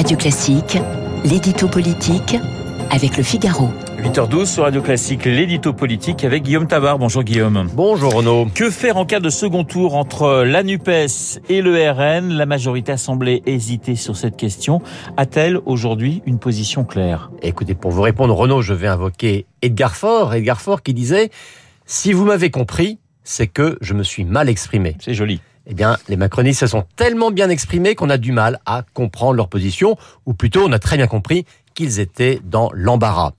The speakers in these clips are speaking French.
Radio Classique, l'édito politique avec le Figaro. 8h12 sur Radio Classique, l'édito politique avec Guillaume Tabar. Bonjour Guillaume. Bonjour Renaud. Que faire en cas de second tour entre la NUPES et le RN La majorité a semblé hésiter sur cette question. A-t-elle aujourd'hui une position claire? Écoutez, pour vous répondre Renaud, je vais invoquer Edgar Faure. Edgar Faure qui disait « Si vous m'avez compris, c'est que je me suis mal exprimé. » C'est joli. Eh bien, les macronistes se sont tellement bien exprimés qu'on a du mal à comprendre leur position, ou plutôt on a très bien compris qu'ils étaient dans l'embarras.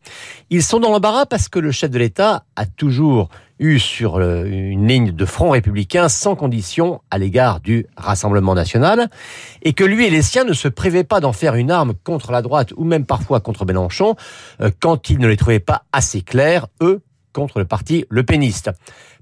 Ils sont dans l'embarras parce que le chef de l'État a toujours eu sur une ligne de front républicain sans condition à l'égard du Rassemblement national, et que lui et les siens ne se privaient pas d'en faire une arme contre la droite ou même parfois contre Mélenchon euh, quand ils ne les trouvaient pas assez clairs, eux, contre le parti Le Péniste.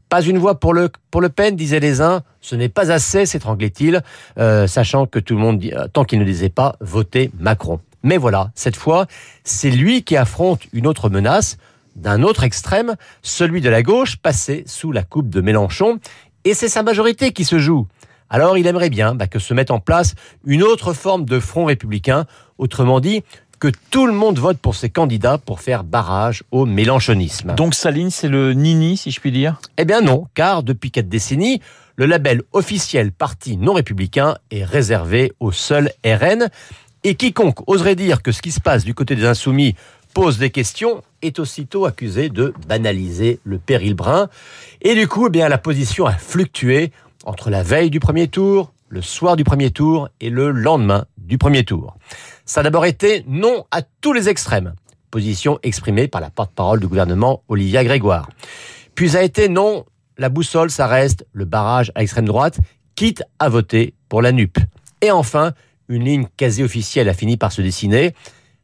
Pas une voix pour le, Pen, disaient les uns. Ce n'est pas assez, s'étranglait-il, euh, sachant que tout le monde, euh, tant qu'il ne disait pas, voter Macron. Mais voilà, cette fois, c'est lui qui affronte une autre menace d'un autre extrême, celui de la gauche, passé sous la coupe de Mélenchon, et c'est sa majorité qui se joue. Alors il aimerait bien bah, que se mette en place une autre forme de front républicain, autrement dit, que tout le monde vote pour ses candidats pour faire barrage au mélanchonisme. Donc sa ligne, c'est le nini, si je puis dire? Eh bien non, car depuis quatre décennies, le label officiel parti non républicain est réservé au seul RN. Et quiconque oserait dire que ce qui se passe du côté des insoumis pose des questions est aussitôt accusé de banaliser le péril brun. Et du coup, eh bien, la position a fluctué entre la veille du premier tour, le soir du premier tour et le lendemain du premier tour. Ça a d'abord été non à tous les extrêmes, position exprimée par la porte-parole du gouvernement Olivia Grégoire. Puis a été non, la boussole, ça reste le barrage à l'extrême droite, quitte à voter pour la NUP. Et enfin, une ligne quasi officielle a fini par se dessiner.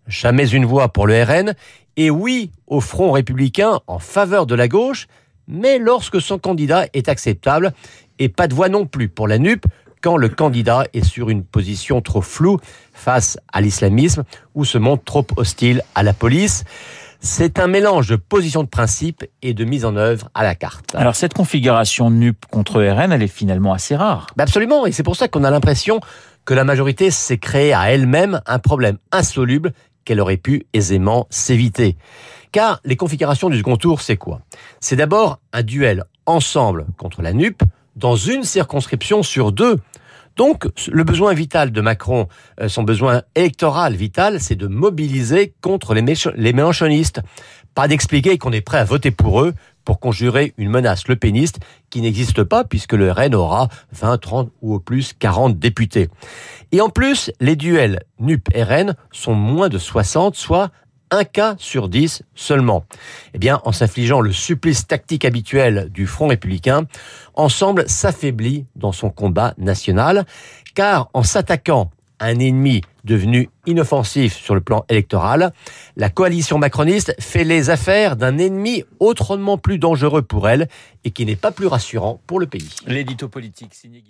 Jamais une voix pour le RN, et oui au Front républicain en faveur de la gauche, mais lorsque son candidat est acceptable, et pas de voix non plus pour la NUP, quand le candidat est sur une position trop floue face à l'islamisme ou se montre trop hostile à la police. C'est un mélange de position de principe et de mise en œuvre à la carte. Alors cette configuration NUP contre RN, elle est finalement assez rare. Ben absolument, et c'est pour ça qu'on a l'impression que la majorité s'est créée à elle-même un problème insoluble qu'elle aurait pu aisément s'éviter. Car les configurations du second tour, c'est quoi? C'est d'abord un duel ensemble contre la NUP dans une circonscription sur deux. Donc, le besoin vital de Macron, euh, son besoin électoral vital, c'est de mobiliser contre les, mélanchonistes. Pas d'expliquer qu'on est prêt à voter pour eux pour conjurer une menace le péniste qui n'existe pas puisque le RN aura 20, 30 ou au plus 40 députés. Et en plus, les duels NUP-RN sont moins de 60, soit un cas sur dix seulement. Eh bien, en s'infligeant le supplice tactique habituel du Front républicain, Ensemble s'affaiblit dans son combat national, car en s'attaquant à un ennemi devenu inoffensif sur le plan électoral, la coalition macroniste fait les affaires d'un ennemi autrement plus dangereux pour elle et qui n'est pas plus rassurant pour le pays. L'édito politique signé